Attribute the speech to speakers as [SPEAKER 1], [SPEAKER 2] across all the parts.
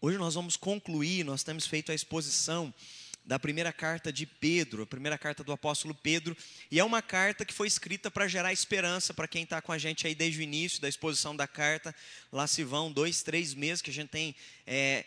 [SPEAKER 1] Hoje nós vamos concluir, nós temos feito a exposição da primeira carta de Pedro, a primeira carta do apóstolo Pedro, e é uma carta que foi escrita para gerar esperança para quem está com a gente aí desde o início da exposição da carta. Lá se vão dois, três meses que a gente tem. É,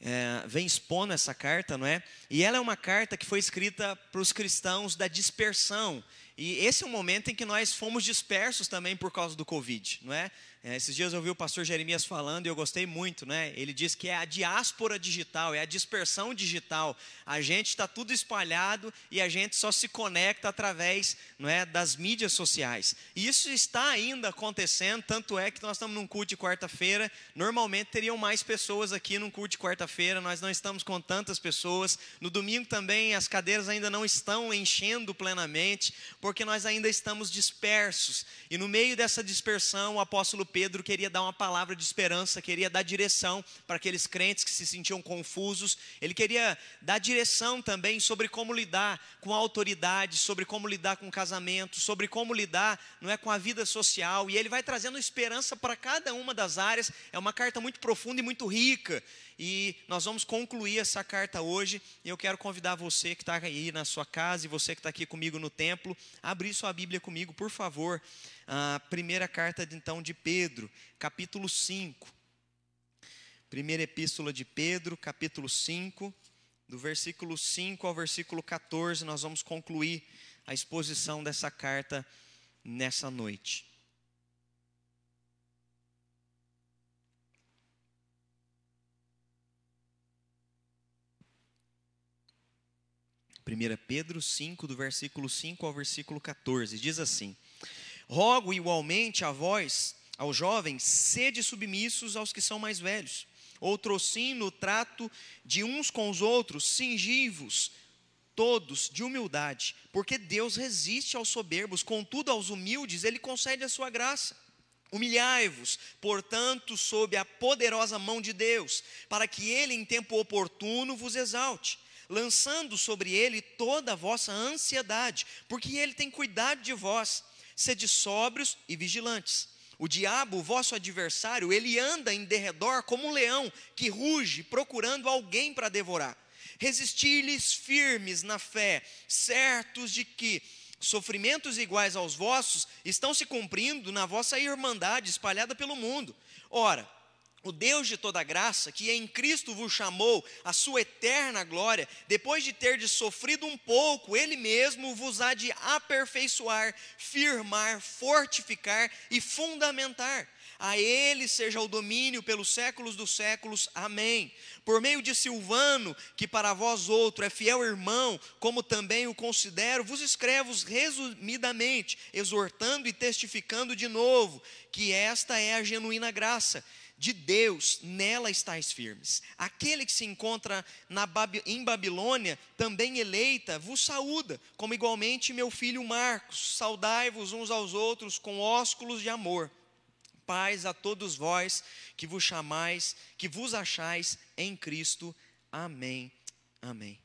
[SPEAKER 1] é, vem expondo essa carta, não é? E ela é uma carta que foi escrita para os cristãos da dispersão. E esse é um momento em que nós fomos dispersos também por causa do Covid, não é? É, esses dias eu ouvi o pastor Jeremias falando e eu gostei muito, né? Ele diz que é a diáspora digital, é a dispersão digital. A gente está tudo espalhado e a gente só se conecta através não é, das mídias sociais. E isso está ainda acontecendo, tanto é que nós estamos num culto de quarta-feira. Normalmente teriam mais pessoas aqui num culto de quarta-feira, nós não estamos com tantas pessoas. No domingo também as cadeiras ainda não estão enchendo plenamente, porque nós ainda estamos dispersos. E no meio dessa dispersão, o apóstolo Pedro queria dar uma palavra de esperança, queria dar direção para aqueles crentes que se sentiam confusos. Ele queria dar direção também sobre como lidar com a autoridade, sobre como lidar com o casamento, sobre como lidar, não é, com a vida social. E ele vai trazendo esperança para cada uma das áreas. É uma carta muito profunda e muito rica. E nós vamos concluir essa carta hoje. E eu quero convidar você que está aí na sua casa e você que está aqui comigo no templo, a abrir sua Bíblia comigo, por favor a primeira carta então de Pedro, capítulo 5. Primeira epístola de Pedro, capítulo 5, do versículo 5 ao versículo 14, nós vamos concluir a exposição dessa carta nessa noite. Primeira Pedro 5, do versículo 5 ao versículo 14, diz assim: Rogo igualmente a vós, aos jovens, sede submissos aos que são mais velhos. sim no trato de uns com os outros, singivos, todos de humildade, porque Deus resiste aos soberbos, contudo aos humildes ele concede a sua graça. Humilhai-vos, portanto, sob a poderosa mão de Deus, para que ele em tempo oportuno vos exalte, lançando sobre ele toda a vossa ansiedade, porque ele tem cuidado de vós. Sede sóbrios e vigilantes. O diabo, vosso adversário, ele anda em derredor como um leão que ruge, procurando alguém para devorar. Resistir-lhes firmes na fé, certos de que sofrimentos iguais aos vossos estão se cumprindo na vossa irmandade espalhada pelo mundo. Ora, o Deus de toda graça, que em Cristo vos chamou a sua eterna glória, depois de ter de sofrido um pouco, Ele mesmo vos há de aperfeiçoar, firmar, fortificar e fundamentar. A Ele seja o domínio pelos séculos dos séculos. Amém. Por meio de Silvano, que para vós outro é fiel irmão, como também o considero, vos escrevo resumidamente, exortando e testificando de novo que esta é a genuína graça de Deus, nela estáis firmes. Aquele que se encontra em Babilônia, também eleita, vos saúda, como igualmente meu filho Marcos. Saudai-vos uns aos outros com ósculos de amor. Paz a todos vós que vos chamais, que vos achais em Cristo. Amém. Amém.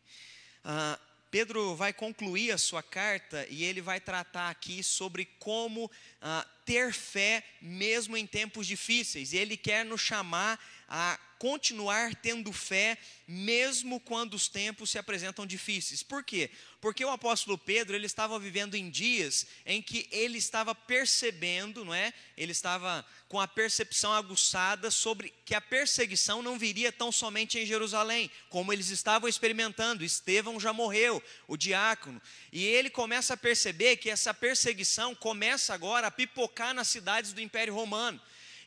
[SPEAKER 1] Ah, Pedro vai concluir a sua carta e ele vai tratar aqui sobre como ah, ter fé mesmo em tempos difíceis. Ele quer nos chamar a continuar tendo fé mesmo quando os tempos se apresentam difíceis. Por quê? Porque o apóstolo Pedro, ele estava vivendo em dias em que ele estava percebendo, não é? Ele estava com a percepção aguçada sobre que a perseguição não viria tão somente em Jerusalém, como eles estavam experimentando. Estevão já morreu, o diácono, e ele começa a perceber que essa perseguição começa agora a pipocar nas cidades do Império Romano.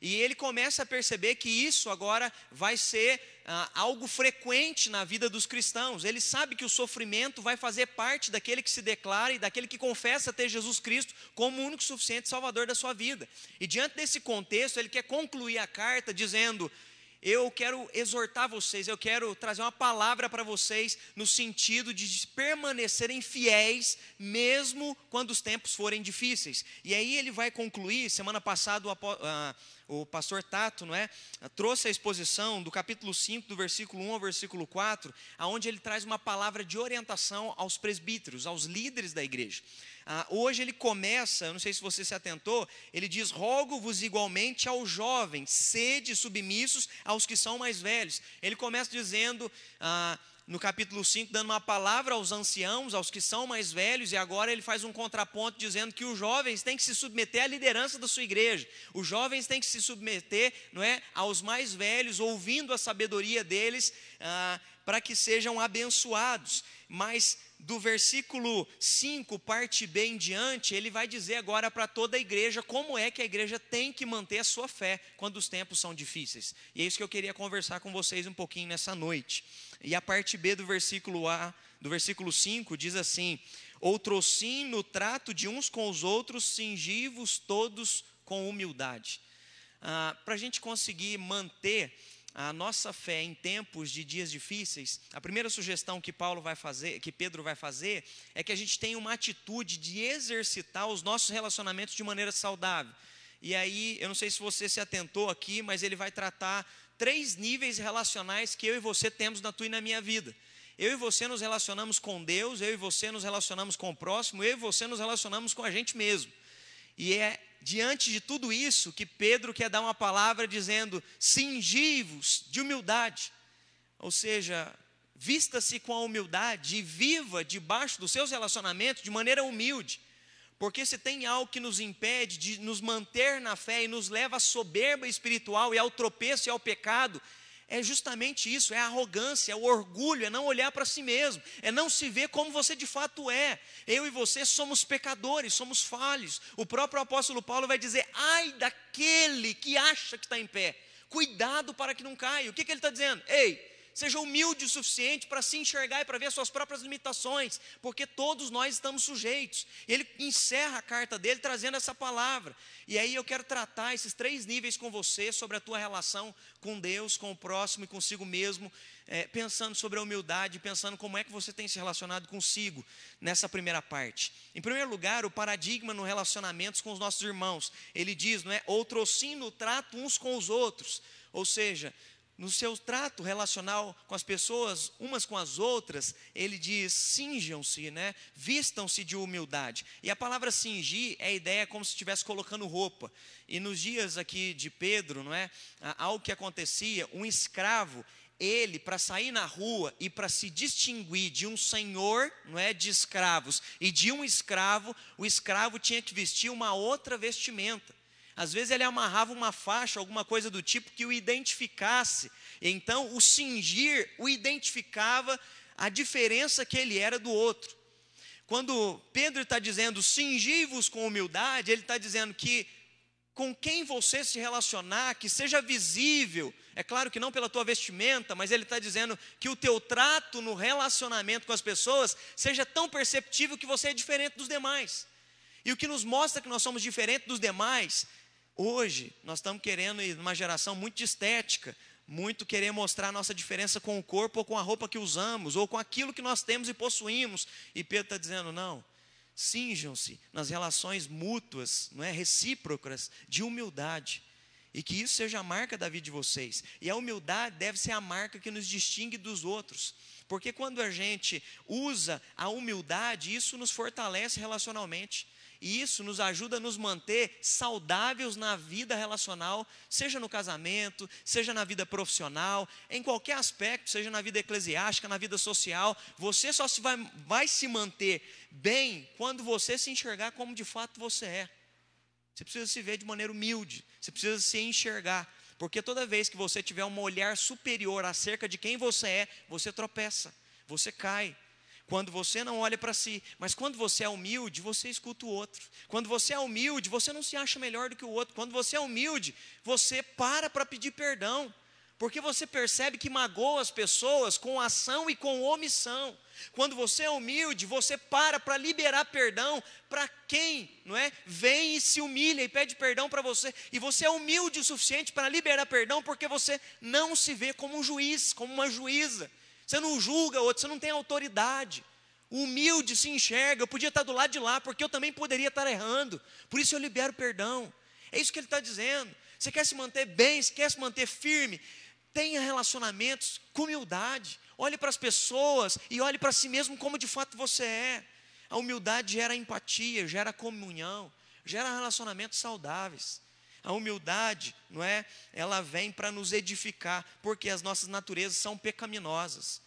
[SPEAKER 1] E ele começa a perceber que isso agora vai ser ah, algo frequente na vida dos cristãos. Ele sabe que o sofrimento vai fazer parte daquele que se declara e daquele que confessa ter Jesus Cristo como o único suficiente Salvador da sua vida. E diante desse contexto, ele quer concluir a carta dizendo: eu quero exortar vocês, eu quero trazer uma palavra para vocês no sentido de permanecerem fiéis, mesmo quando os tempos forem difíceis. E aí ele vai concluir, semana passada o, o pastor Tato, não é? Trouxe a exposição do capítulo 5, do versículo 1 ao versículo 4, aonde ele traz uma palavra de orientação aos presbíteros, aos líderes da igreja. Ah, hoje ele começa, não sei se você se atentou, ele diz: Rogo-vos igualmente aos jovens, sede submissos aos que são mais velhos. Ele começa dizendo. Ah, no capítulo 5, dando uma palavra aos anciãos, aos que são mais velhos, e agora ele faz um contraponto dizendo que os jovens têm que se submeter à liderança da sua igreja. Os jovens têm que se submeter não é, aos mais velhos, ouvindo a sabedoria deles, ah, para que sejam abençoados. Mas do versículo 5, parte B em diante, ele vai dizer agora para toda a igreja como é que a igreja tem que manter a sua fé quando os tempos são difíceis. E é isso que eu queria conversar com vocês um pouquinho nessa noite. E a parte B do versículo A, do versículo 5 diz assim: Outrocim no trato de uns com os outros, cingivos todos com humildade. Ah, para a gente conseguir manter a nossa fé em tempos de dias difíceis, a primeira sugestão que Paulo vai fazer, que Pedro vai fazer, é que a gente tenha uma atitude de exercitar os nossos relacionamentos de maneira saudável. E aí, eu não sei se você se atentou aqui, mas ele vai tratar três níveis relacionais que eu e você temos na tua e na minha vida. Eu e você nos relacionamos com Deus, eu e você nos relacionamos com o próximo, eu e você nos relacionamos com a gente mesmo. E é diante de tudo isso que Pedro quer dar uma palavra dizendo: cingivos de humildade. Ou seja, vista-se com a humildade e viva debaixo dos seus relacionamentos de maneira humilde. Porque se tem algo que nos impede de nos manter na fé e nos leva à soberba espiritual e ao tropeço e ao pecado, é justamente isso, é a arrogância, é o orgulho, é não olhar para si mesmo, é não se ver como você de fato é. Eu e você somos pecadores, somos falhos. O próprio apóstolo Paulo vai dizer: ai daquele que acha que está em pé, cuidado para que não caia. O que, que ele está dizendo? Ei, seja humilde o suficiente para se enxergar e para ver as suas próprias limitações, porque todos nós estamos sujeitos. Ele encerra a carta dele trazendo essa palavra. E aí eu quero tratar esses três níveis com você sobre a tua relação com Deus, com o próximo e consigo mesmo, é, pensando sobre a humildade, pensando como é que você tem se relacionado consigo nessa primeira parte. Em primeiro lugar, o paradigma no relacionamentos com os nossos irmãos. Ele diz, não é? Outrocim no trato uns com os outros. Ou seja, no seu trato relacional com as pessoas, umas com as outras, ele diz: cinjam-se, né? vistam-se de humildade. E a palavra cingir é a ideia como se estivesse colocando roupa. E nos dias aqui de Pedro, não é? Algo que acontecia, um escravo, ele, para sair na rua e para se distinguir de um senhor, não é, de escravos, e de um escravo, o escravo tinha que vestir uma outra vestimenta. Às vezes ele amarrava uma faixa, alguma coisa do tipo que o identificasse. Então o cingir o identificava a diferença que ele era do outro. Quando Pedro está dizendo cingivos com humildade, ele está dizendo que com quem você se relacionar, que seja visível, é claro que não pela tua vestimenta, mas ele está dizendo que o teu trato no relacionamento com as pessoas seja tão perceptível que você é diferente dos demais. E o que nos mostra que nós somos diferentes dos demais Hoje, nós estamos querendo ir numa geração muito de estética, muito querer mostrar a nossa diferença com o corpo ou com a roupa que usamos, ou com aquilo que nós temos e possuímos. E Pedro está dizendo: não, cinjam-se nas relações mútuas, não é, recíprocas, de humildade. E que isso seja a marca da vida de vocês. E a humildade deve ser a marca que nos distingue dos outros. Porque quando a gente usa a humildade, isso nos fortalece relacionalmente. E isso nos ajuda a nos manter saudáveis na vida relacional, seja no casamento, seja na vida profissional, em qualquer aspecto, seja na vida eclesiástica, na vida social. Você só se vai, vai se manter bem quando você se enxergar como de fato você é. Você precisa se ver de maneira humilde, você precisa se enxergar. Porque toda vez que você tiver um olhar superior acerca de quem você é, você tropeça, você cai, quando você não olha para si, mas quando você é humilde, você escuta o outro. Quando você é humilde, você não se acha melhor do que o outro. Quando você é humilde, você para para pedir perdão, porque você percebe que magoa as pessoas com ação e com omissão. Quando você é humilde, você para para liberar perdão para quem, não é? Vem e se humilha e pede perdão para você. E você é humilde o suficiente para liberar perdão porque você não se vê como um juiz, como uma juíza. Você não julga outro, você não tem autoridade. Humilde se enxerga, eu podia estar do lado de lá, porque eu também poderia estar errando. Por isso eu libero perdão. É isso que ele está dizendo. Você quer se manter bem, você quer se manter firme? Tenha relacionamentos com humildade. Olhe para as pessoas e olhe para si mesmo como de fato você é. A humildade gera empatia, gera comunhão, gera relacionamentos saudáveis. A humildade, não é? Ela vem para nos edificar, porque as nossas naturezas são pecaminosas.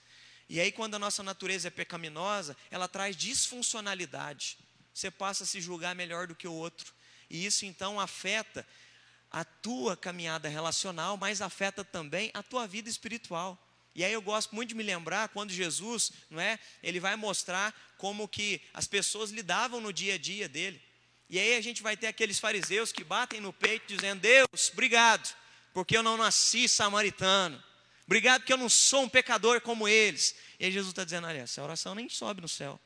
[SPEAKER 1] E aí, quando a nossa natureza é pecaminosa, ela traz disfuncionalidade. Você passa a se julgar melhor do que o outro. E isso então afeta a tua caminhada relacional, mas afeta também a tua vida espiritual. E aí eu gosto muito de me lembrar quando Jesus, não é? Ele vai mostrar como que as pessoas lidavam no dia a dia dele. E aí a gente vai ter aqueles fariseus que batem no peito dizendo: "Deus, obrigado, porque eu não nasci samaritano. Obrigado porque eu não sou um pecador como eles. E aí Jesus está dizendo: olha, essa oração nem sobe no céu.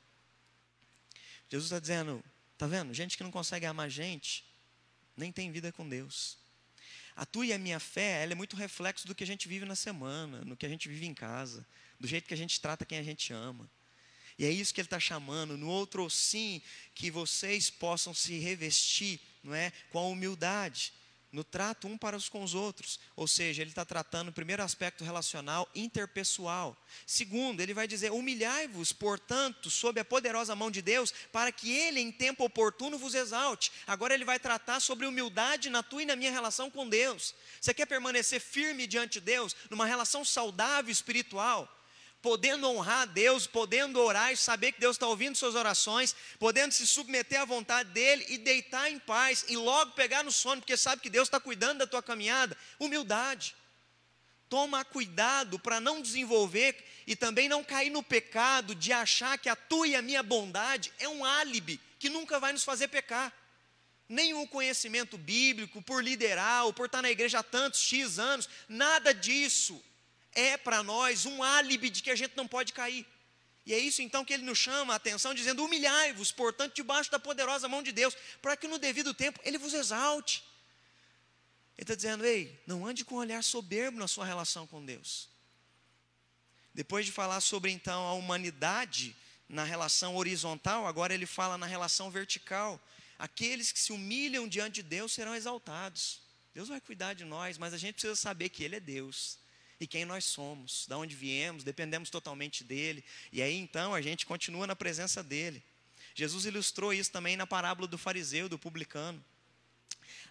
[SPEAKER 1] Jesus está dizendo: está vendo? Gente que não consegue amar gente, nem tem vida com Deus. A tua e a minha fé, ela é muito reflexo do que a gente vive na semana, no que a gente vive em casa, do jeito que a gente trata quem a gente ama. E é isso que ele está chamando, no outro sim, que vocês possam se revestir, não é, com a humildade no trato um para os com os outros. Ou seja, ele está tratando o primeiro aspecto relacional, interpessoal. Segundo, ele vai dizer: humilhai-vos, portanto, sob a poderosa mão de Deus, para que ele, em tempo oportuno, vos exalte. Agora ele vai tratar sobre humildade na tua e na minha relação com Deus. Você quer permanecer firme diante de Deus, numa relação saudável espiritual? Podendo honrar a Deus, podendo orar e saber que Deus está ouvindo suas orações, podendo se submeter à vontade dEle e deitar em paz e logo pegar no sono, porque sabe que Deus está cuidando da tua caminhada. Humildade. Toma cuidado para não desenvolver e também não cair no pecado de achar que a tua e a minha bondade é um álibi que nunca vai nos fazer pecar. Nenhum conhecimento bíblico, por liderar ou por estar na igreja há tantos X anos, nada disso é para nós um álibi de que a gente não pode cair. E é isso então que ele nos chama a atenção, dizendo: humilhai-vos, portanto, debaixo da poderosa mão de Deus, para que no devido tempo ele vos exalte. Ele está dizendo: ei, não ande com um olhar soberbo na sua relação com Deus. Depois de falar sobre então a humanidade na relação horizontal, agora ele fala na relação vertical. Aqueles que se humilham diante de Deus serão exaltados. Deus vai cuidar de nós, mas a gente precisa saber que Ele é Deus e quem nós somos, de onde viemos, dependemos totalmente dele. E aí então a gente continua na presença dele. Jesus ilustrou isso também na parábola do fariseu, do publicano.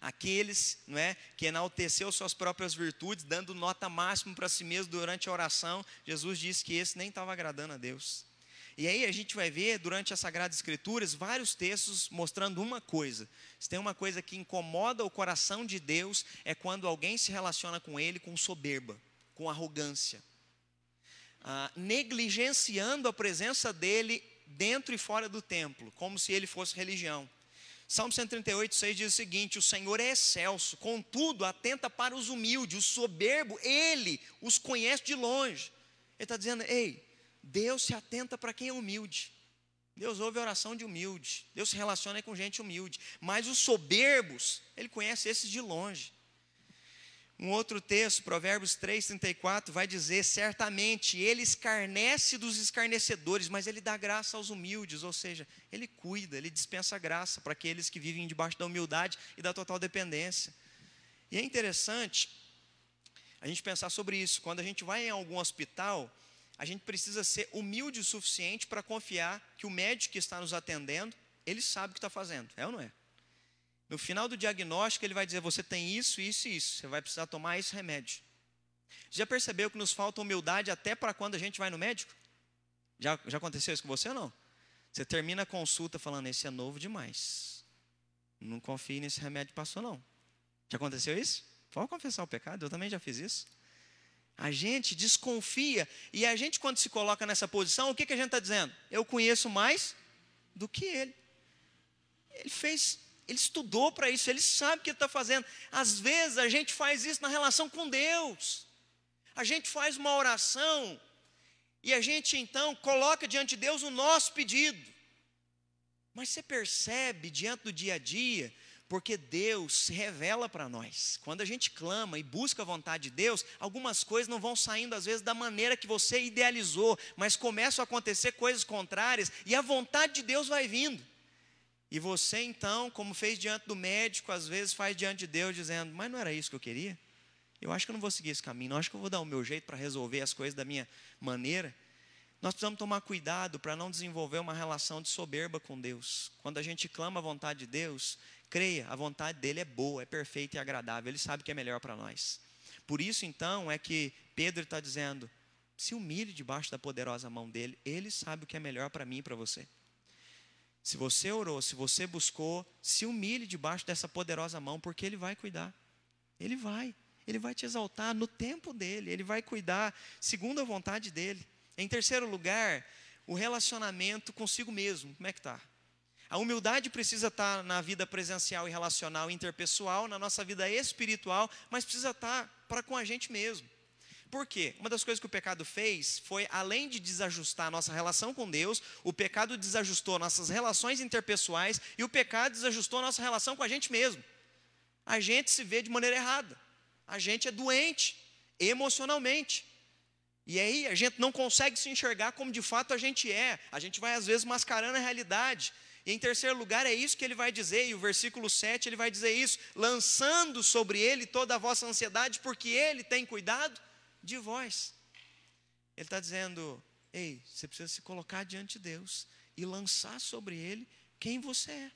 [SPEAKER 1] Aqueles não é, que enalteceu suas próprias virtudes, dando nota máxima para si mesmo durante a oração, Jesus disse que esse nem estava agradando a Deus. E aí a gente vai ver durante as Sagradas Escrituras vários textos mostrando uma coisa. Se tem uma coisa que incomoda o coração de Deus, é quando alguém se relaciona com ele com soberba com arrogância, ah, negligenciando a presença dele dentro e fora do templo, como se ele fosse religião. Salmo 138, 6 diz o seguinte: O Senhor é excelso, contudo, atenta para os humildes, o soberbo, ele os conhece de longe. Ele está dizendo: Ei, Deus se atenta para quem é humilde. Deus ouve a oração de humilde. Deus se relaciona com gente humilde. Mas os soberbos, Ele conhece esses de longe. Um outro texto, Provérbios 3, 34, vai dizer: certamente ele escarnece dos escarnecedores, mas ele dá graça aos humildes, ou seja, ele cuida, ele dispensa graça para aqueles que vivem debaixo da humildade e da total dependência. E é interessante a gente pensar sobre isso. Quando a gente vai em algum hospital, a gente precisa ser humilde o suficiente para confiar que o médico que está nos atendendo, ele sabe o que está fazendo, é ou não é? No final do diagnóstico, ele vai dizer: você tem isso, isso e isso. Você vai precisar tomar esse remédio. Já percebeu que nos falta humildade até para quando a gente vai no médico? Já, já aconteceu isso com você ou não? Você termina a consulta falando: esse é novo demais. Não confie nesse remédio que passou, não. Já aconteceu isso? Pode confessar o pecado, eu também já fiz isso. A gente desconfia, e a gente, quando se coloca nessa posição, o que, que a gente está dizendo? Eu conheço mais do que ele. Ele fez ele estudou para isso, ele sabe o que está fazendo. Às vezes a gente faz isso na relação com Deus. A gente faz uma oração e a gente então coloca diante de Deus o nosso pedido. Mas você percebe diante do dia a dia, porque Deus se revela para nós. Quando a gente clama e busca a vontade de Deus, algumas coisas não vão saindo às vezes da maneira que você idealizou, mas começam a acontecer coisas contrárias e a vontade de Deus vai vindo. E você então, como fez diante do médico, às vezes faz diante de Deus, dizendo: Mas não era isso que eu queria? Eu acho que eu não vou seguir esse caminho, não acho que eu vou dar o meu jeito para resolver as coisas da minha maneira. Nós precisamos tomar cuidado para não desenvolver uma relação de soberba com Deus. Quando a gente clama a vontade de Deus, creia, a vontade dele é boa, é perfeita e agradável, ele sabe que é melhor para nós. Por isso, então, é que Pedro está dizendo: se humilhe debaixo da poderosa mão dele, ele sabe o que é melhor para mim e para você. Se você orou, se você buscou, se humilhe debaixo dessa poderosa mão, porque ele vai cuidar. Ele vai. Ele vai te exaltar no tempo dele, ele vai cuidar segundo a vontade dele. Em terceiro lugar, o relacionamento consigo mesmo. Como é que está? A humildade precisa estar na vida presencial e relacional interpessoal, na nossa vida espiritual, mas precisa estar para com a gente mesmo. Por quê? Uma das coisas que o pecado fez foi, além de desajustar a nossa relação com Deus, o pecado desajustou nossas relações interpessoais e o pecado desajustou nossa relação com a gente mesmo. A gente se vê de maneira errada a gente é doente emocionalmente. E aí a gente não consegue se enxergar como de fato a gente é. A gente vai às vezes mascarando a realidade. E em terceiro lugar é isso que ele vai dizer, e o versículo 7 ele vai dizer isso, lançando sobre ele toda a vossa ansiedade, porque ele tem cuidado de vós. Ele está dizendo, ei, você precisa se colocar diante de Deus e lançar sobre ele quem você é.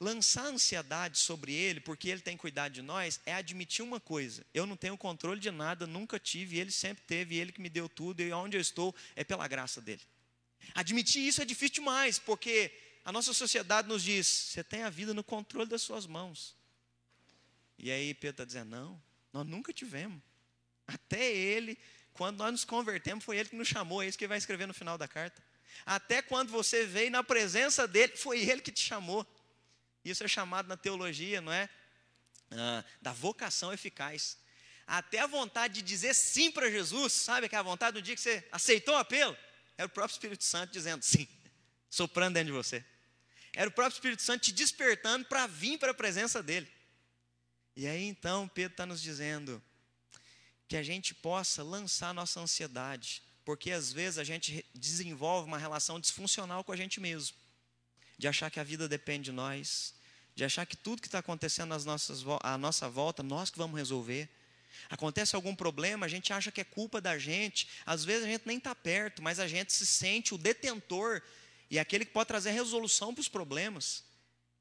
[SPEAKER 1] Lançar ansiedade sobre ele, porque ele tem cuidado de nós, é admitir uma coisa: eu não tenho controle de nada, nunca tive, ele sempre teve, ele que me deu tudo, e onde eu estou é pela graça dele. Admitir isso é difícil demais, porque a nossa sociedade nos diz: você tem a vida no controle das suas mãos. E aí Pedro está dizendo: não, nós nunca tivemos. Até ele, quando nós nos convertemos, foi ele que nos chamou, é isso que vai escrever no final da carta. Até quando você veio na presença dele, foi ele que te chamou. Isso é chamado na teologia, não é? Ah, da vocação eficaz. Até a vontade de dizer sim para Jesus, sabe que a vontade no dia que você aceitou o apelo? Era o próprio Espírito Santo dizendo sim, soprando dentro de você. Era o próprio Espírito Santo te despertando para vir para a presença dele. E aí então Pedro está nos dizendo que a gente possa lançar nossa ansiedade, porque às vezes a gente desenvolve uma relação disfuncional com a gente mesmo de achar que a vida depende de nós, de achar que tudo que está acontecendo às nossas, à nossa volta, nós que vamos resolver. Acontece algum problema, a gente acha que é culpa da gente, às vezes a gente nem está perto, mas a gente se sente o detentor e aquele que pode trazer resolução para os problemas.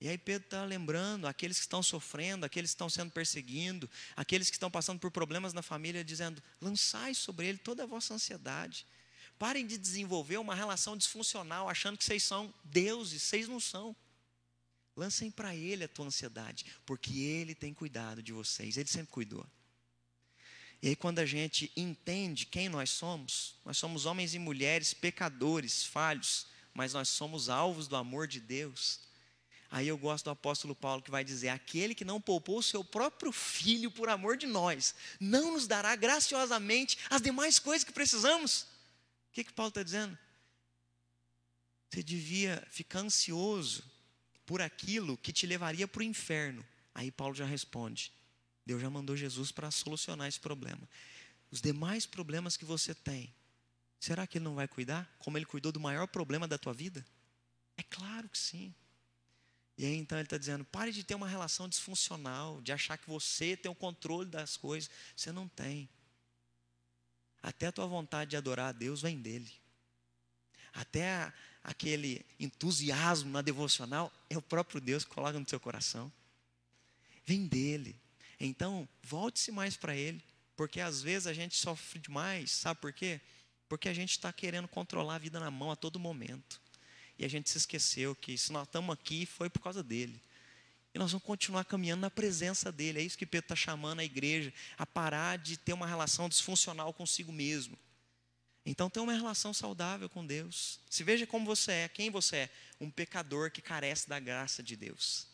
[SPEAKER 1] E aí Pedro está lembrando aqueles que estão sofrendo, aqueles que estão sendo perseguidos, aqueles que estão passando por problemas na família, dizendo: lançai sobre ele toda a vossa ansiedade. Parem de desenvolver uma relação disfuncional, achando que vocês são deuses, vocês não são. Lancem para Ele a tua ansiedade, porque Ele tem cuidado de vocês, Ele sempre cuidou. E aí, quando a gente entende quem nós somos, nós somos homens e mulheres pecadores, falhos, mas nós somos alvos do amor de Deus. Aí eu gosto do apóstolo Paulo que vai dizer: aquele que não poupou o seu próprio filho por amor de nós, não nos dará graciosamente as demais coisas que precisamos. O que, que Paulo está dizendo? Você devia ficar ansioso por aquilo que te levaria para o inferno. Aí Paulo já responde: Deus já mandou Jesus para solucionar esse problema. Os demais problemas que você tem, será que Ele não vai cuidar? Como Ele cuidou do maior problema da tua vida? É claro que sim. E aí então ele está dizendo: pare de ter uma relação disfuncional, de achar que você tem o controle das coisas. Você não tem. Até a tua vontade de adorar a Deus vem dele. Até aquele entusiasmo na devocional é o próprio Deus que coloca no seu coração. Vem dele. Então, volte-se mais para ele. Porque às vezes a gente sofre demais. Sabe por quê? Porque a gente está querendo controlar a vida na mão a todo momento. E a gente se esqueceu que se nós estamos aqui foi por causa dele. E nós vamos continuar caminhando na presença dele. É isso que Pedro está chamando a igreja, a parar de ter uma relação disfuncional consigo mesmo. Então, tenha uma relação saudável com Deus. Se veja como você é, quem você é. Um pecador que carece da graça de Deus.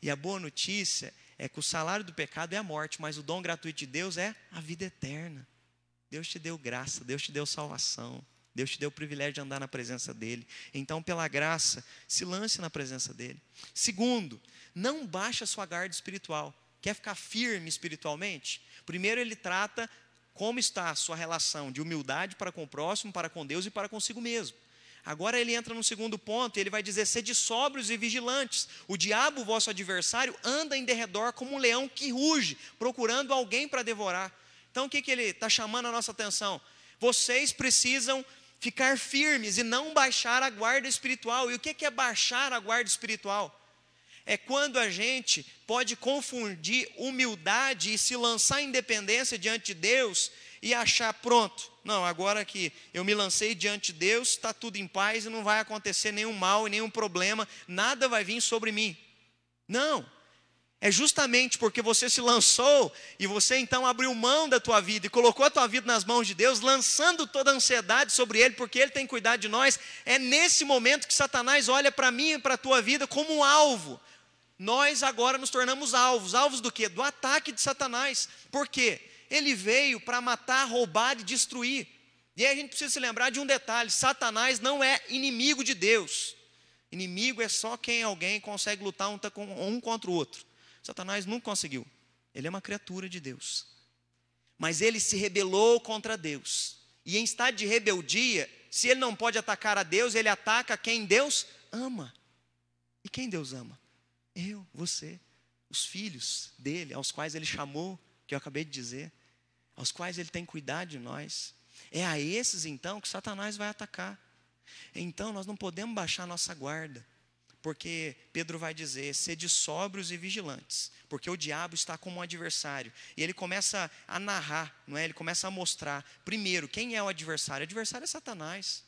[SPEAKER 1] E a boa notícia é que o salário do pecado é a morte, mas o dom gratuito de Deus é a vida eterna. Deus te deu graça, Deus te deu salvação. Deus te deu o privilégio de andar na presença dele. Então, pela graça, se lance na presença dele. Segundo, não baixe a sua guarda espiritual. Quer ficar firme espiritualmente? Primeiro, ele trata como está a sua relação de humildade para com o próximo, para com Deus e para consigo mesmo. Agora ele entra no segundo ponto, e ele vai dizer: sede sóbrios e vigilantes. O diabo, vosso adversário, anda em derredor como um leão que ruge, procurando alguém para devorar. Então o que, que ele está chamando a nossa atenção? Vocês precisam ficar firmes e não baixar a guarda espiritual. E o que, é baixar a guarda espiritual? É quando a gente pode confundir humildade e se lançar em dependência diante de Deus e achar, pronto, não, agora que eu me lancei diante de Deus, está tudo em paz e não vai acontecer nenhum mal e nenhum problema, nada vai vir sobre mim. Não, é justamente porque você se lançou e você então abriu mão da tua vida e colocou a tua vida nas mãos de Deus, lançando toda a ansiedade sobre Ele, porque Ele tem cuidado de nós. É nesse momento que Satanás olha para mim e para a tua vida como um alvo. Nós agora nos tornamos alvos. Alvos do quê? Do ataque de Satanás. Por quê? Ele veio para matar, roubar e destruir. E aí a gente precisa se lembrar de um detalhe: Satanás não é inimigo de Deus. Inimigo é só quem alguém consegue lutar um, contra o outro. Satanás nunca conseguiu. Ele é uma criatura de Deus. Mas ele se rebelou contra Deus. E em estado de rebeldia, se ele não pode atacar a Deus, ele ataca quem Deus ama. E quem Deus ama? Eu, você, os filhos dele, aos quais ele chamou, que eu acabei de dizer aos quais ele tem cuidado de nós. É a esses então que Satanás vai atacar. Então nós não podemos baixar nossa guarda, porque Pedro vai dizer: sede sóbrios e vigilantes, porque o diabo está como um adversário. E ele começa a narrar, não é? Ele começa a mostrar, primeiro, quem é o adversário? O adversário é Satanás.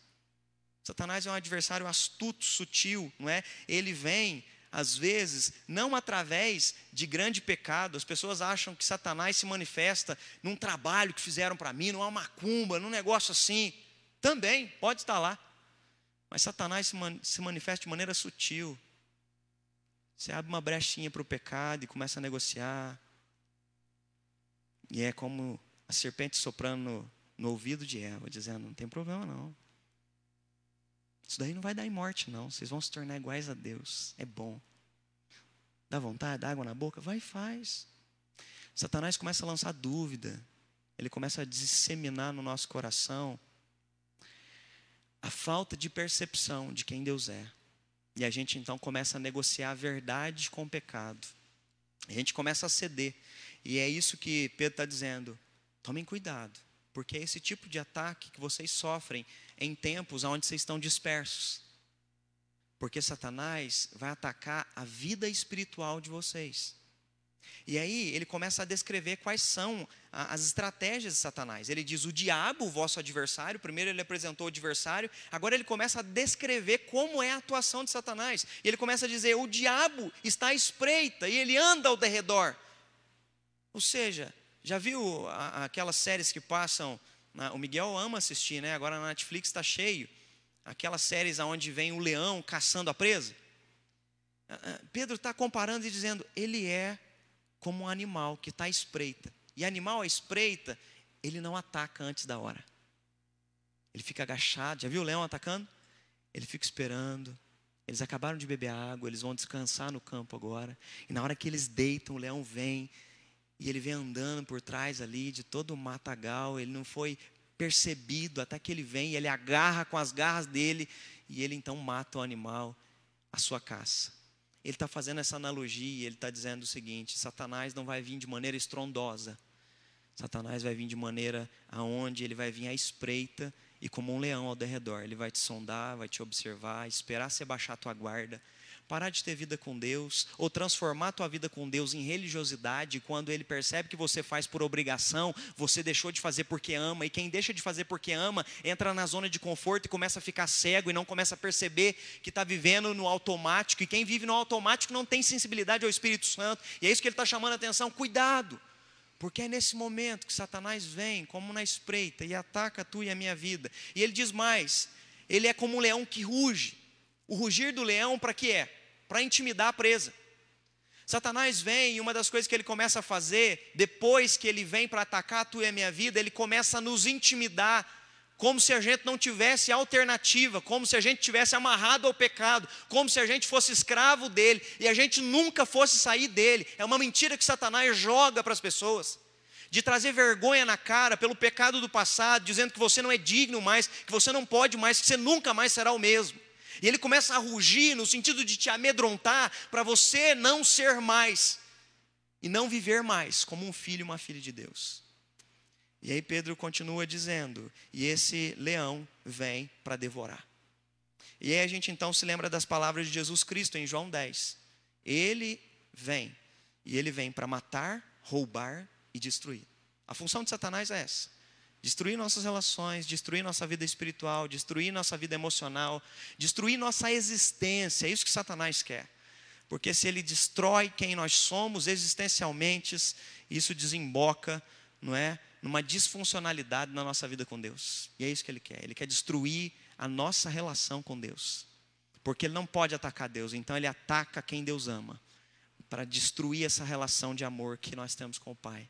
[SPEAKER 1] Satanás é um adversário astuto, sutil, não é? Ele vem às vezes, não através de grande pecado. As pessoas acham que Satanás se manifesta num trabalho que fizeram para mim, numa macumba, num negócio assim. Também pode estar lá. Mas Satanás se, man se manifesta de maneira sutil. Você abre uma brechinha para o pecado e começa a negociar. E é como a serpente soprando no, no ouvido de Eva, dizendo: Não tem problema não. Isso daí não vai dar em morte, não. Vocês vão se tornar iguais a Deus. É bom. Dá vontade, dá água na boca? Vai e faz. Satanás começa a lançar dúvida. Ele começa a disseminar no nosso coração a falta de percepção de quem Deus é. E a gente então começa a negociar a verdade com o pecado. A gente começa a ceder. E é isso que Pedro está dizendo. Tomem cuidado, porque é esse tipo de ataque que vocês sofrem em tempos onde vocês estão dispersos. Porque Satanás vai atacar a vida espiritual de vocês. E aí ele começa a descrever quais são as estratégias de Satanás. Ele diz: o diabo, o vosso adversário. Primeiro ele apresentou o adversário, agora ele começa a descrever como é a atuação de Satanás. E ele começa a dizer: o diabo está à espreita e ele anda ao derredor. Ou seja, já viu aquelas séries que passam o Miguel ama assistir, né? Agora na Netflix está cheio. Aquelas séries onde vem o leão caçando a presa. Ah, ah, Pedro está comparando e dizendo: ele é como um animal que está à espreita. E animal à espreita, ele não ataca antes da hora. Ele fica agachado. Já viu o leão atacando? Ele fica esperando. Eles acabaram de beber água, eles vão descansar no campo agora. E na hora que eles deitam, o leão vem e ele vem andando por trás ali de todo o matagal, ele não foi percebido até que ele vem, ele agarra com as garras dele e ele então mata o animal, a sua caça. Ele está fazendo essa analogia, ele está dizendo o seguinte: Satanás não vai vir de maneira estrondosa, Satanás vai vir de maneira aonde ele vai vir à espreita e como um leão ao derredor, ele vai te sondar, vai te observar, esperar você baixar a tua guarda parar de ter vida com Deus, ou transformar a tua vida com Deus em religiosidade, quando ele percebe que você faz por obrigação, você deixou de fazer porque ama, e quem deixa de fazer porque ama, entra na zona de conforto e começa a ficar cego e não começa a perceber que está vivendo no automático, e quem vive no automático não tem sensibilidade ao Espírito Santo, e é isso que ele está chamando a atenção, cuidado, porque é nesse momento que Satanás vem, como na espreita, e ataca a tua e a minha vida, e ele diz mais, ele é como um leão que ruge, o rugir do leão para que é? para intimidar a presa. Satanás vem e uma das coisas que ele começa a fazer, depois que ele vem para atacar a tua e a minha vida, ele começa a nos intimidar, como se a gente não tivesse alternativa, como se a gente tivesse amarrado ao pecado, como se a gente fosse escravo dele e a gente nunca fosse sair dele. É uma mentira que Satanás joga para as pessoas. de trazer vergonha na cara pelo pecado do passado, dizendo que você não é digno mais, que você não pode mais, que você nunca mais será o mesmo. E ele começa a rugir no sentido de te amedrontar para você não ser mais e não viver mais como um filho e uma filha de Deus. E aí Pedro continua dizendo: e esse leão vem para devorar. E aí a gente então se lembra das palavras de Jesus Cristo em João 10. Ele vem, e ele vem para matar, roubar e destruir. A função de Satanás é essa: destruir nossas relações, destruir nossa vida espiritual, destruir nossa vida emocional, destruir nossa existência. É isso que Satanás quer. Porque se ele destrói quem nós somos existencialmente, isso desemboca, não é, numa disfuncionalidade na nossa vida com Deus. E é isso que ele quer. Ele quer destruir a nossa relação com Deus. Porque ele não pode atacar Deus, então ele ataca quem Deus ama, para destruir essa relação de amor que nós temos com o Pai.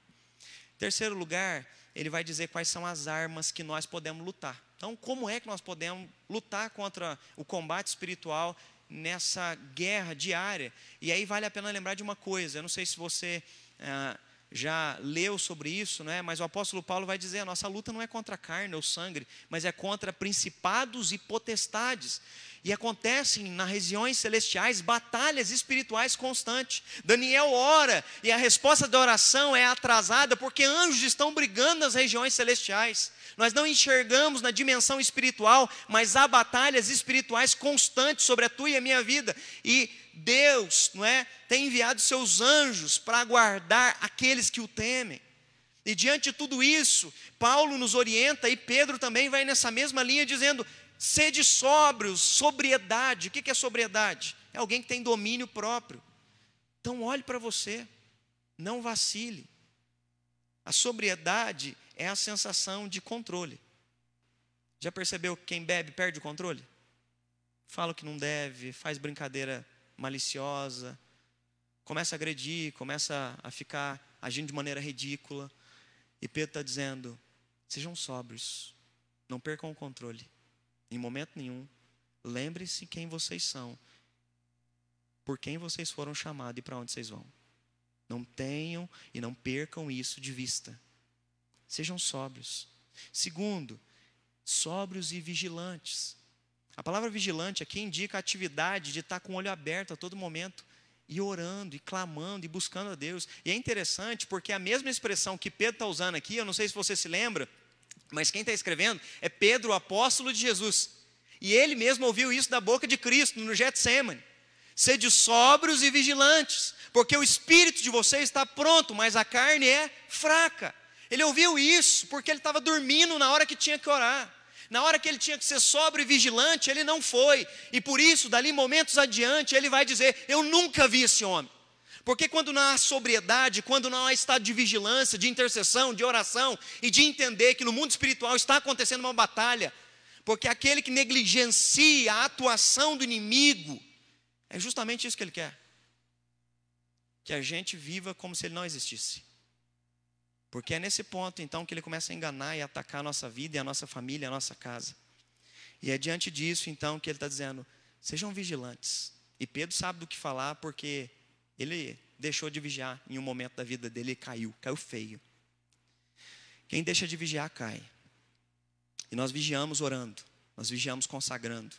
[SPEAKER 1] Terceiro lugar, ele vai dizer quais são as armas que nós podemos lutar. Então, como é que nós podemos lutar contra o combate espiritual nessa guerra diária? E aí vale a pena lembrar de uma coisa. Eu não sei se você ah, já leu sobre isso, né? mas o apóstolo Paulo vai dizer: a nossa luta não é contra a carne ou sangue, mas é contra principados e potestades e acontecem nas regiões celestiais batalhas espirituais constantes. Daniel ora e a resposta da oração é atrasada porque anjos estão brigando nas regiões celestiais. Nós não enxergamos na dimensão espiritual, mas há batalhas espirituais constantes sobre a tua e a minha vida. E Deus, não é, tem enviado seus anjos para guardar aqueles que o temem. E diante de tudo isso, Paulo nos orienta e Pedro também vai nessa mesma linha dizendo: Sede sóbrios, sobriedade. O que é sobriedade? É alguém que tem domínio próprio. Então olhe para você, não vacile. A sobriedade é a sensação de controle. Já percebeu que quem bebe perde o controle? Fala o que não deve, faz brincadeira maliciosa, começa a agredir, começa a ficar agindo de maneira ridícula. E Pedro está dizendo: sejam sóbrios, não percam o controle em momento nenhum. Lembre-se quem vocês são, por quem vocês foram chamados e para onde vocês vão. Não tenham e não percam isso de vista. Sejam sóbrios. Segundo, sóbrios e vigilantes. A palavra vigilante aqui indica a atividade de estar com o olho aberto a todo momento e orando, e clamando, e buscando a Deus. E é interessante porque a mesma expressão que Pedro está usando aqui, eu não sei se você se lembra, mas quem está escrevendo é Pedro, o apóstolo de Jesus. E ele mesmo ouviu isso da boca de Cristo no Getsemane. Sede sóbrios e vigilantes, porque o espírito de vocês está pronto, mas a carne é fraca. Ele ouviu isso porque ele estava dormindo na hora que tinha que orar. Na hora que ele tinha que ser sóbrio e vigilante, ele não foi. E por isso, dali momentos adiante, ele vai dizer: Eu nunca vi esse homem. Porque quando não há sobriedade, quando não há estado de vigilância, de intercessão, de oração e de entender que no mundo espiritual está acontecendo uma batalha, porque aquele que negligencia a atuação do inimigo, é justamente isso que ele quer. Que a gente viva como se ele não existisse. Porque é nesse ponto então que ele começa a enganar e atacar a nossa vida e a nossa família, a nossa casa. E é diante disso então que ele está dizendo: sejam vigilantes. E Pedro sabe do que falar porque ele deixou de vigiar em um momento da vida dele e caiu, caiu feio. Quem deixa de vigiar cai. E nós vigiamos orando, nós vigiamos consagrando.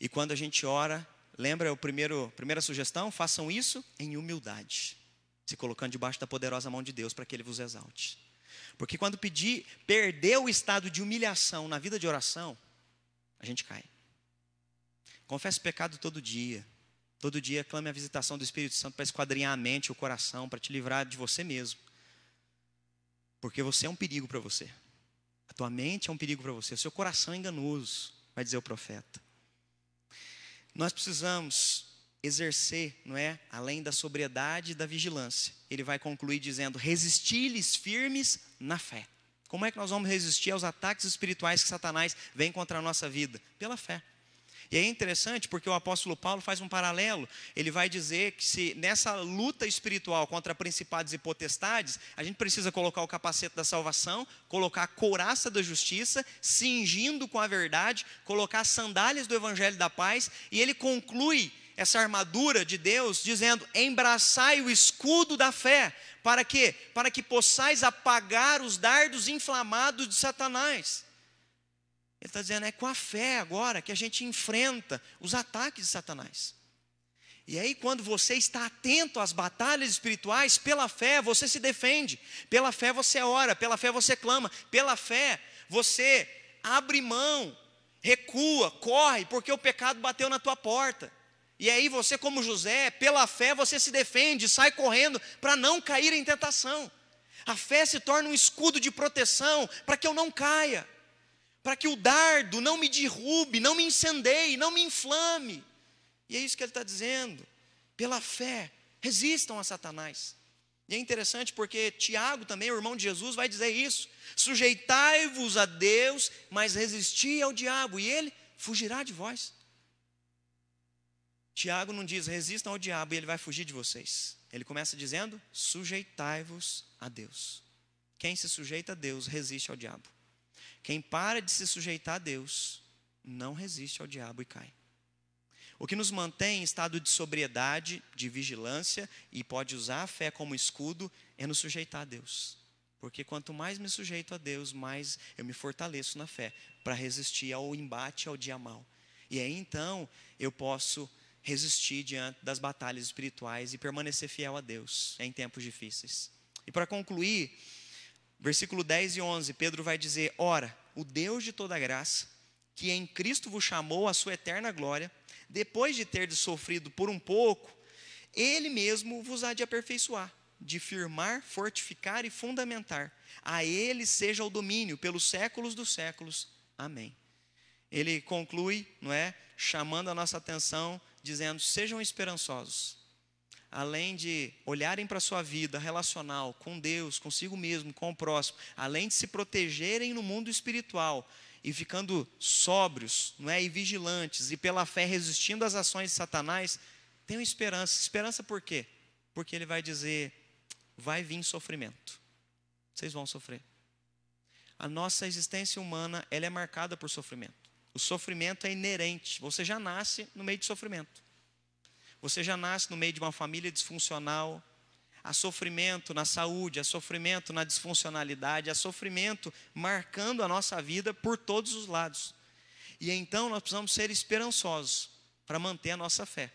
[SPEAKER 1] E quando a gente ora, lembra o primeiro, primeira sugestão? Façam isso em humildade, se colocando debaixo da poderosa mão de Deus para que Ele vos exalte. Porque quando pedir, perder o estado de humilhação na vida de oração, a gente cai. Confesse pecado todo dia. Todo dia clame a visitação do Espírito Santo para esquadrinhar a mente, o coração, para te livrar de você mesmo. Porque você é um perigo para você. A tua mente é um perigo para você. O seu coração é enganoso, vai dizer o profeta. Nós precisamos exercer, não é? Além da sobriedade e da vigilância. Ele vai concluir dizendo: resistir-lhes firmes na fé. Como é que nós vamos resistir aos ataques espirituais que Satanás vem contra a nossa vida? Pela fé. E é interessante porque o apóstolo Paulo faz um paralelo. Ele vai dizer que se nessa luta espiritual contra principados e potestades, a gente precisa colocar o capacete da salvação, colocar a couraça da justiça, cingindo com a verdade, colocar as sandálias do evangelho da paz, e ele conclui essa armadura de Deus dizendo: "Embraçai o escudo da fé, Para quê? Para que possais apagar os dardos inflamados de Satanás. Ele está dizendo, é com a fé agora que a gente enfrenta os ataques de Satanás. E aí, quando você está atento às batalhas espirituais, pela fé você se defende, pela fé você ora, pela fé você clama, pela fé você abre mão, recua, corre, porque o pecado bateu na tua porta. E aí você, como José, pela fé você se defende, sai correndo para não cair em tentação. A fé se torna um escudo de proteção para que eu não caia, para que o dardo não me derrube, não me incendeie, não me inflame. E é isso que ele está dizendo. Pela fé, resistam a Satanás. E é interessante porque Tiago, também, o irmão de Jesus, vai dizer isso: sujeitai-vos a Deus, mas resisti ao diabo, e ele fugirá de vós. Tiago não diz resistam ao diabo e ele vai fugir de vocês. Ele começa dizendo: sujeitai-vos a Deus. Quem se sujeita a Deus resiste ao diabo. Quem para de se sujeitar a Deus não resiste ao diabo e cai. O que nos mantém em estado de sobriedade, de vigilância e pode usar a fé como escudo é nos sujeitar a Deus. Porque quanto mais me sujeito a Deus, mais eu me fortaleço na fé para resistir ao embate ao dia mal. E aí então eu posso resistir diante das batalhas espirituais e permanecer fiel a Deus em tempos difíceis. E para concluir, versículo 10 e 11, Pedro vai dizer: Ora, o Deus de toda graça, que em Cristo vos chamou à sua eterna glória, depois de ter sofrido por um pouco, ele mesmo vos há de aperfeiçoar, de firmar, fortificar e fundamentar. A ele seja o domínio pelos séculos dos séculos. Amém. Ele conclui, não é, chamando a nossa atenção, dizendo: "Sejam esperançosos". Além de olharem para a sua vida relacional com Deus, consigo mesmo, com o próximo, além de se protegerem no mundo espiritual, e ficando sóbrios, não é, e vigilantes e pela fé resistindo às ações de Satanás, tenham esperança. Esperança por quê? Porque ele vai dizer: vai vir sofrimento. Vocês vão sofrer. A nossa existência humana, ela é marcada por sofrimento. O sofrimento é inerente. Você já nasce no meio de sofrimento. Você já nasce no meio de uma família disfuncional, há sofrimento na saúde, há sofrimento na disfuncionalidade, há sofrimento marcando a nossa vida por todos os lados. E então nós precisamos ser esperançosos para manter a nossa fé,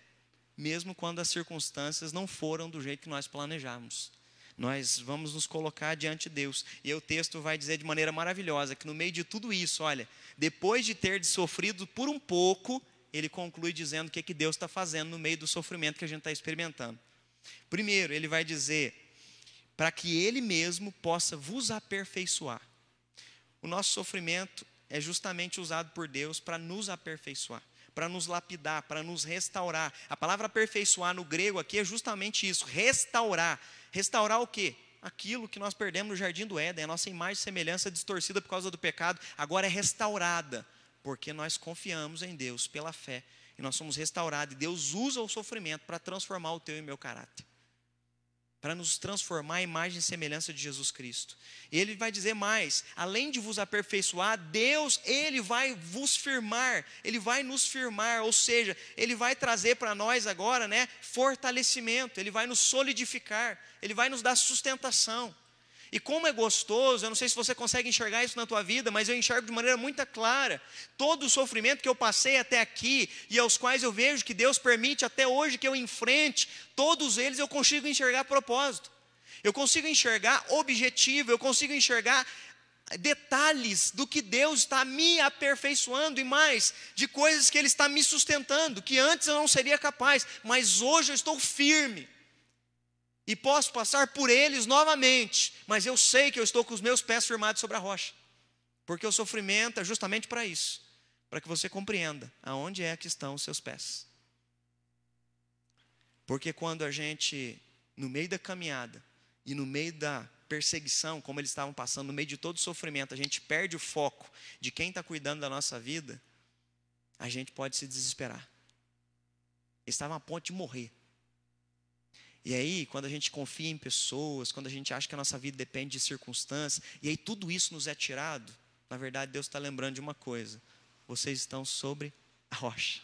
[SPEAKER 1] mesmo quando as circunstâncias não foram do jeito que nós planejamos. Nós vamos nos colocar diante de Deus. E o texto vai dizer de maneira maravilhosa que no meio de tudo isso, olha, depois de ter sofrido por um pouco, ele conclui dizendo o que, é que Deus está fazendo no meio do sofrimento que a gente está experimentando. Primeiro, ele vai dizer: para que ele mesmo possa vos aperfeiçoar. O nosso sofrimento é justamente usado por Deus para nos aperfeiçoar, para nos lapidar, para nos restaurar. A palavra aperfeiçoar no grego aqui é justamente isso: restaurar. Restaurar o quê? Aquilo que nós perdemos no jardim do Éden, a nossa imagem e semelhança distorcida por causa do pecado, agora é restaurada, porque nós confiamos em Deus pela fé e nós somos restaurados. E Deus usa o sofrimento para transformar o teu e o meu caráter. Para nos transformar em imagem e semelhança de Jesus Cristo. E ele vai dizer mais: além de vos aperfeiçoar, Deus, ele vai vos firmar, ele vai nos firmar, ou seja, ele vai trazer para nós agora, né, fortalecimento, ele vai nos solidificar, ele vai nos dar sustentação. E como é gostoso, eu não sei se você consegue enxergar isso na tua vida, mas eu enxergo de maneira muito clara. Todo o sofrimento que eu passei até aqui e aos quais eu vejo que Deus permite até hoje que eu enfrente, todos eles eu consigo enxergar propósito. Eu consigo enxergar objetivo, eu consigo enxergar detalhes do que Deus está me aperfeiçoando e mais, de coisas que Ele está me sustentando, que antes eu não seria capaz, mas hoje eu estou firme e posso passar por eles novamente, mas eu sei que eu estou com os meus pés firmados sobre a rocha, porque o sofrimento é justamente para isso, para que você compreenda aonde é que estão os seus pés. Porque quando a gente, no meio da caminhada e no meio da perseguição, como eles estavam passando, no meio de todo o sofrimento, a gente perde o foco de quem está cuidando da nossa vida, a gente pode se desesperar. Eles estavam a ponto de morrer. E aí, quando a gente confia em pessoas, quando a gente acha que a nossa vida depende de circunstâncias, e aí tudo isso nos é tirado, na verdade Deus está lembrando de uma coisa: vocês estão sobre a rocha.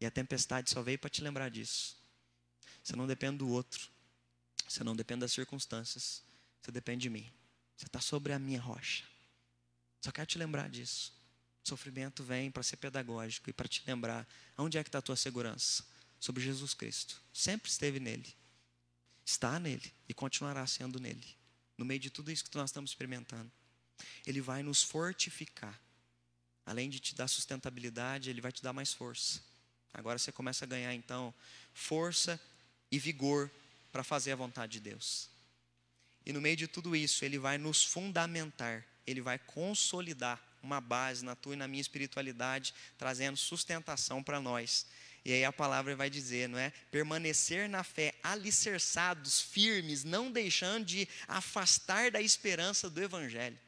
[SPEAKER 1] E a tempestade só veio para te lembrar disso. Você não depende do outro. Você não depende das circunstâncias, você depende de mim. Você está sobre a minha rocha. Só quero te lembrar disso. O sofrimento vem para ser pedagógico e para te lembrar onde é que está a tua segurança. Sobre Jesus Cristo. Sempre esteve nele. Está nele e continuará sendo nele. No meio de tudo isso que nós estamos experimentando. Ele vai nos fortificar. Além de te dar sustentabilidade, ele vai te dar mais força. Agora você começa a ganhar então força e vigor para fazer a vontade de Deus. E no meio de tudo isso, ele vai nos fundamentar, ele vai consolidar uma base na tua e na minha espiritualidade, trazendo sustentação para nós. E aí a palavra vai dizer, não é? Permanecer na fé, alicerçados, firmes, não deixando de afastar da esperança do evangelho.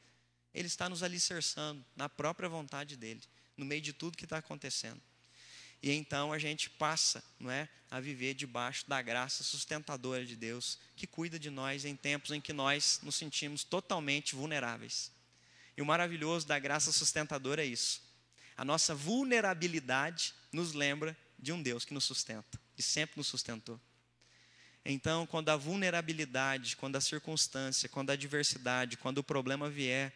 [SPEAKER 1] Ele está nos alicerçando na própria vontade dele, no meio de tudo que está acontecendo. E então a gente passa, não é, a viver debaixo da graça sustentadora de Deus, que cuida de nós em tempos em que nós nos sentimos totalmente vulneráveis. E o maravilhoso da graça sustentadora é isso. A nossa vulnerabilidade nos lembra de um Deus que nos sustenta e sempre nos sustentou. Então, quando a vulnerabilidade, quando a circunstância, quando a adversidade, quando o problema vier,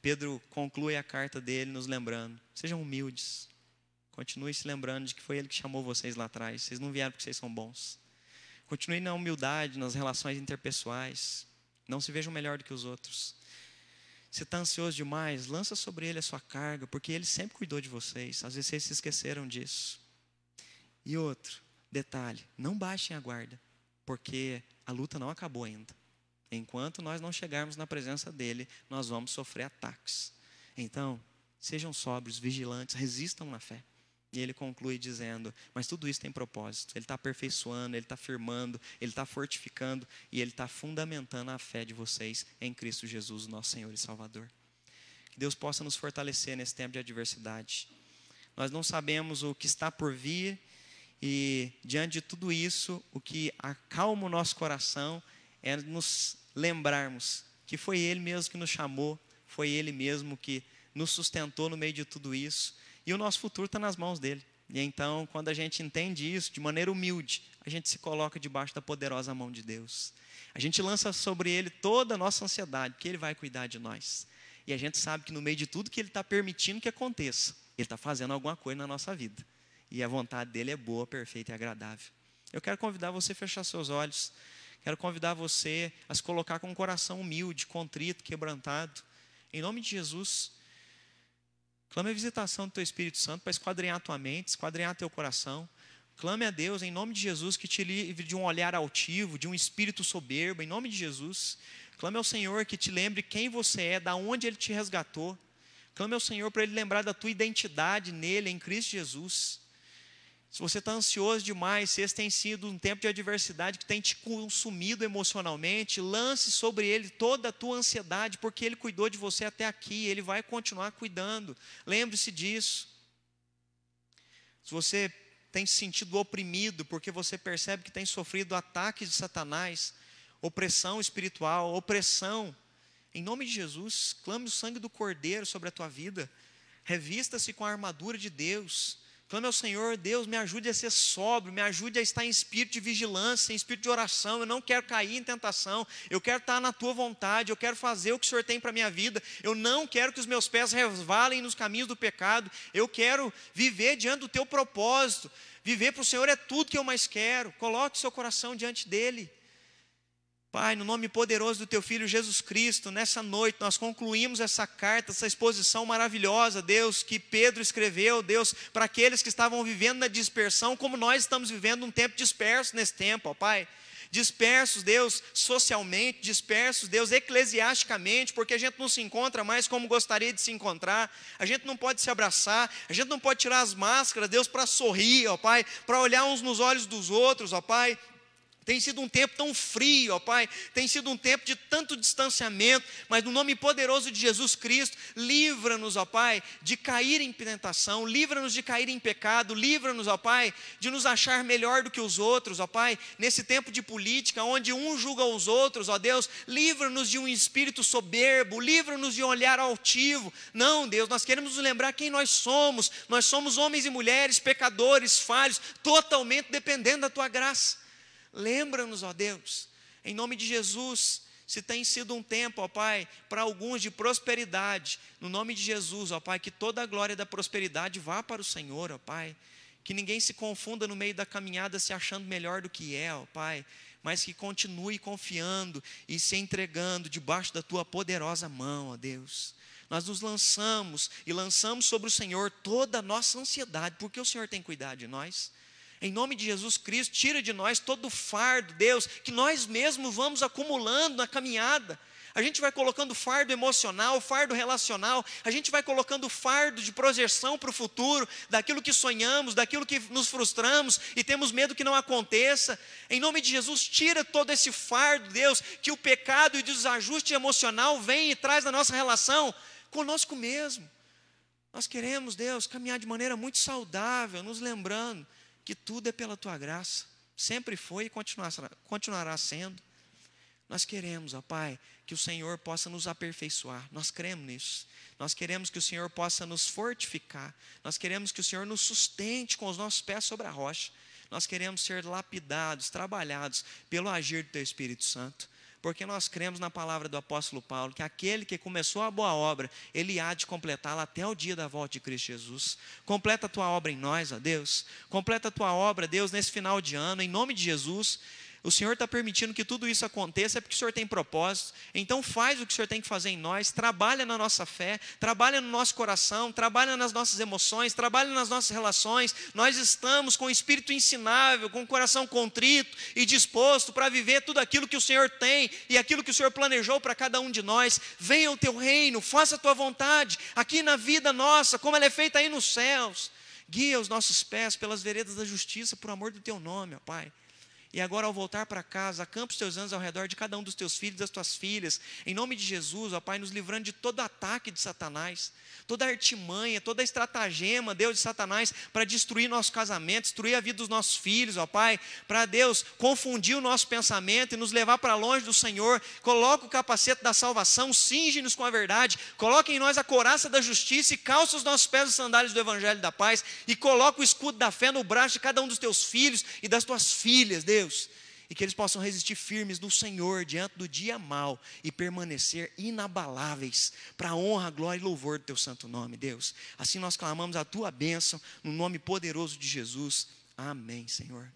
[SPEAKER 1] Pedro conclui a carta dele nos lembrando: sejam humildes, Continue se lembrando de que foi Ele que chamou vocês lá atrás. Vocês não vieram porque vocês são bons. Continue na humildade, nas relações interpessoais. Não se vejam melhor do que os outros. Se está ansioso demais, lança sobre Ele a sua carga, porque Ele sempre cuidou de vocês. Às vezes vocês se esqueceram disso. E outro detalhe: não baixem a guarda, porque a luta não acabou ainda. Enquanto nós não chegarmos na presença dEle, nós vamos sofrer ataques. Então, sejam sóbrios, vigilantes, resistam na fé. E ele conclui dizendo: Mas tudo isso tem propósito. Ele está aperfeiçoando, ele está firmando, ele está fortificando e ele está fundamentando a fé de vocês em Cristo Jesus, nosso Senhor e Salvador. Que Deus possa nos fortalecer nesse tempo de adversidade. Nós não sabemos o que está por vir e, diante de tudo isso, o que acalma o nosso coração é nos lembrarmos que foi Ele mesmo que nos chamou, foi Ele mesmo que nos sustentou no meio de tudo isso e o nosso futuro está nas mãos dele. E então, quando a gente entende isso de maneira humilde, a gente se coloca debaixo da poderosa mão de Deus. A gente lança sobre ele toda a nossa ansiedade, porque ele vai cuidar de nós. E a gente sabe que no meio de tudo que ele está permitindo que aconteça, ele está fazendo alguma coisa na nossa vida. E a vontade dele é boa, perfeita e agradável. Eu quero convidar você a fechar seus olhos. Quero convidar você a se colocar com um coração humilde, contrito, quebrantado. Em nome de Jesus, Clame a visitação do teu Espírito Santo para esquadrinhar tua mente, esquadrinhar teu coração. Clame a Deus em nome de Jesus que te livre de um olhar altivo, de um espírito soberbo, em nome de Jesus. Clame ao Senhor que te lembre quem você é, da onde Ele te resgatou. Clame ao Senhor para Ele lembrar da tua identidade nele, em Cristo Jesus. Se você está ansioso demais, se esse tem sido um tempo de adversidade que tem te consumido emocionalmente, lance sobre ele toda a tua ansiedade, porque ele cuidou de você até aqui, ele vai continuar cuidando. Lembre-se disso. Se você tem se sentido oprimido porque você percebe que tem sofrido ataques de Satanás, opressão espiritual, opressão, em nome de Jesus, clame o sangue do Cordeiro sobre a tua vida, revista-se com a armadura de Deus Clame ao Senhor, Deus, me ajude a ser sóbrio, me ajude a estar em espírito de vigilância, em espírito de oração. Eu não quero cair em tentação, eu quero estar na tua vontade, eu quero fazer o que o Senhor tem para a minha vida. Eu não quero que os meus pés resvalem nos caminhos do pecado, eu quero viver diante do teu propósito. Viver para o Senhor é tudo que eu mais quero. Coloque seu coração diante dele. Pai, no nome poderoso do Teu Filho Jesus Cristo, nessa noite nós concluímos essa carta, essa exposição maravilhosa, Deus, que Pedro escreveu, Deus, para aqueles que estavam vivendo na dispersão, como nós estamos vivendo um tempo disperso nesse tempo, ó Pai. Dispersos, Deus, socialmente, dispersos, Deus, eclesiasticamente, porque a gente não se encontra mais como gostaria de se encontrar, a gente não pode se abraçar, a gente não pode tirar as máscaras, Deus, para sorrir, ó Pai, para olhar uns nos olhos dos outros, ó Pai, tem sido um tempo tão frio, ó Pai, tem sido um tempo de tanto distanciamento, mas no nome poderoso de Jesus Cristo, livra-nos, ó Pai, de cair em tentação, livra-nos de cair em pecado, livra-nos, ó Pai, de nos achar melhor do que os outros, ó Pai, nesse tempo de política, onde um julga os outros, ó Deus, livra-nos de um espírito soberbo, livra-nos de um olhar altivo. Não, Deus, nós queremos nos lembrar quem nós somos, nós somos homens e mulheres, pecadores, falhos, totalmente dependendo da Tua graça. Lembra-nos, ó Deus, Em nome de Jesus, se tem sido um tempo, ó Pai, para alguns de prosperidade, no nome de Jesus, ó Pai, que toda a glória da prosperidade vá para o Senhor, ó Pai. Que ninguém se confunda no meio da caminhada se achando melhor do que é, ó Pai, mas que continue confiando e se entregando debaixo da tua poderosa mão, ó Deus. Nós nos lançamos e lançamos sobre o Senhor toda a nossa ansiedade, porque o Senhor tem cuidado de nós. Em nome de Jesus Cristo, tira de nós todo o fardo, Deus, que nós mesmos vamos acumulando na caminhada. A gente vai colocando fardo emocional, fardo relacional, a gente vai colocando fardo de projeção para o futuro, daquilo que sonhamos, daquilo que nos frustramos e temos medo que não aconteça. Em nome de Jesus, tira todo esse fardo, Deus, que o pecado e o desajuste emocional vem e traz na nossa relação conosco mesmo. Nós queremos, Deus, caminhar de maneira muito saudável, nos lembrando que tudo é pela tua graça, sempre foi e continuará, sendo. Nós queremos, ó Pai, que o Senhor possa nos aperfeiçoar, nós cremos nisso. Nós queremos que o Senhor possa nos fortificar, nós queremos que o Senhor nos sustente com os nossos pés sobre a rocha. Nós queremos ser lapidados, trabalhados pelo agir do Teu Espírito Santo porque nós cremos na palavra do apóstolo Paulo, que aquele que começou a boa obra, ele há de completá-la até o dia da volta de Cristo Jesus. Completa a tua obra em nós, ó Deus. Completa a tua obra, Deus, nesse final de ano, em nome de Jesus. O Senhor está permitindo que tudo isso aconteça, é porque o Senhor tem propósito. Então faz o que o Senhor tem que fazer em nós, trabalha na nossa fé, trabalha no nosso coração, trabalha nas nossas emoções, trabalha nas nossas relações. Nós estamos com o espírito ensinável, com o coração contrito e disposto para viver tudo aquilo que o Senhor tem e aquilo que o Senhor planejou para cada um de nós. Venha o teu reino, faça a tua vontade aqui na vida nossa, como ela é feita aí nos céus. Guia os nossos pés pelas veredas da justiça, por amor do teu nome, ó Pai. E agora, ao voltar para casa, acampa os teus anjos ao redor de cada um dos teus filhos e das tuas filhas. Em nome de Jesus, ó Pai, nos livrando de todo ataque de Satanás, toda artimanha, toda estratagema, Deus de Satanás, para destruir nosso casamento, destruir a vida dos nossos filhos, ó Pai, para Deus confundir o nosso pensamento e nos levar para longe do Senhor. Coloca o capacete da salvação, cinge-nos com a verdade, coloca em nós a coraça da justiça e calça os nossos pés os sandálios do Evangelho da paz e coloca o escudo da fé no braço de cada um dos teus filhos e das tuas filhas, Deus. Deus, e que eles possam resistir firmes no Senhor diante do dia mal e permanecer inabaláveis para a honra, glória e louvor do teu santo nome, Deus. Assim nós clamamos a tua bênção no nome poderoso de Jesus. Amém, Senhor.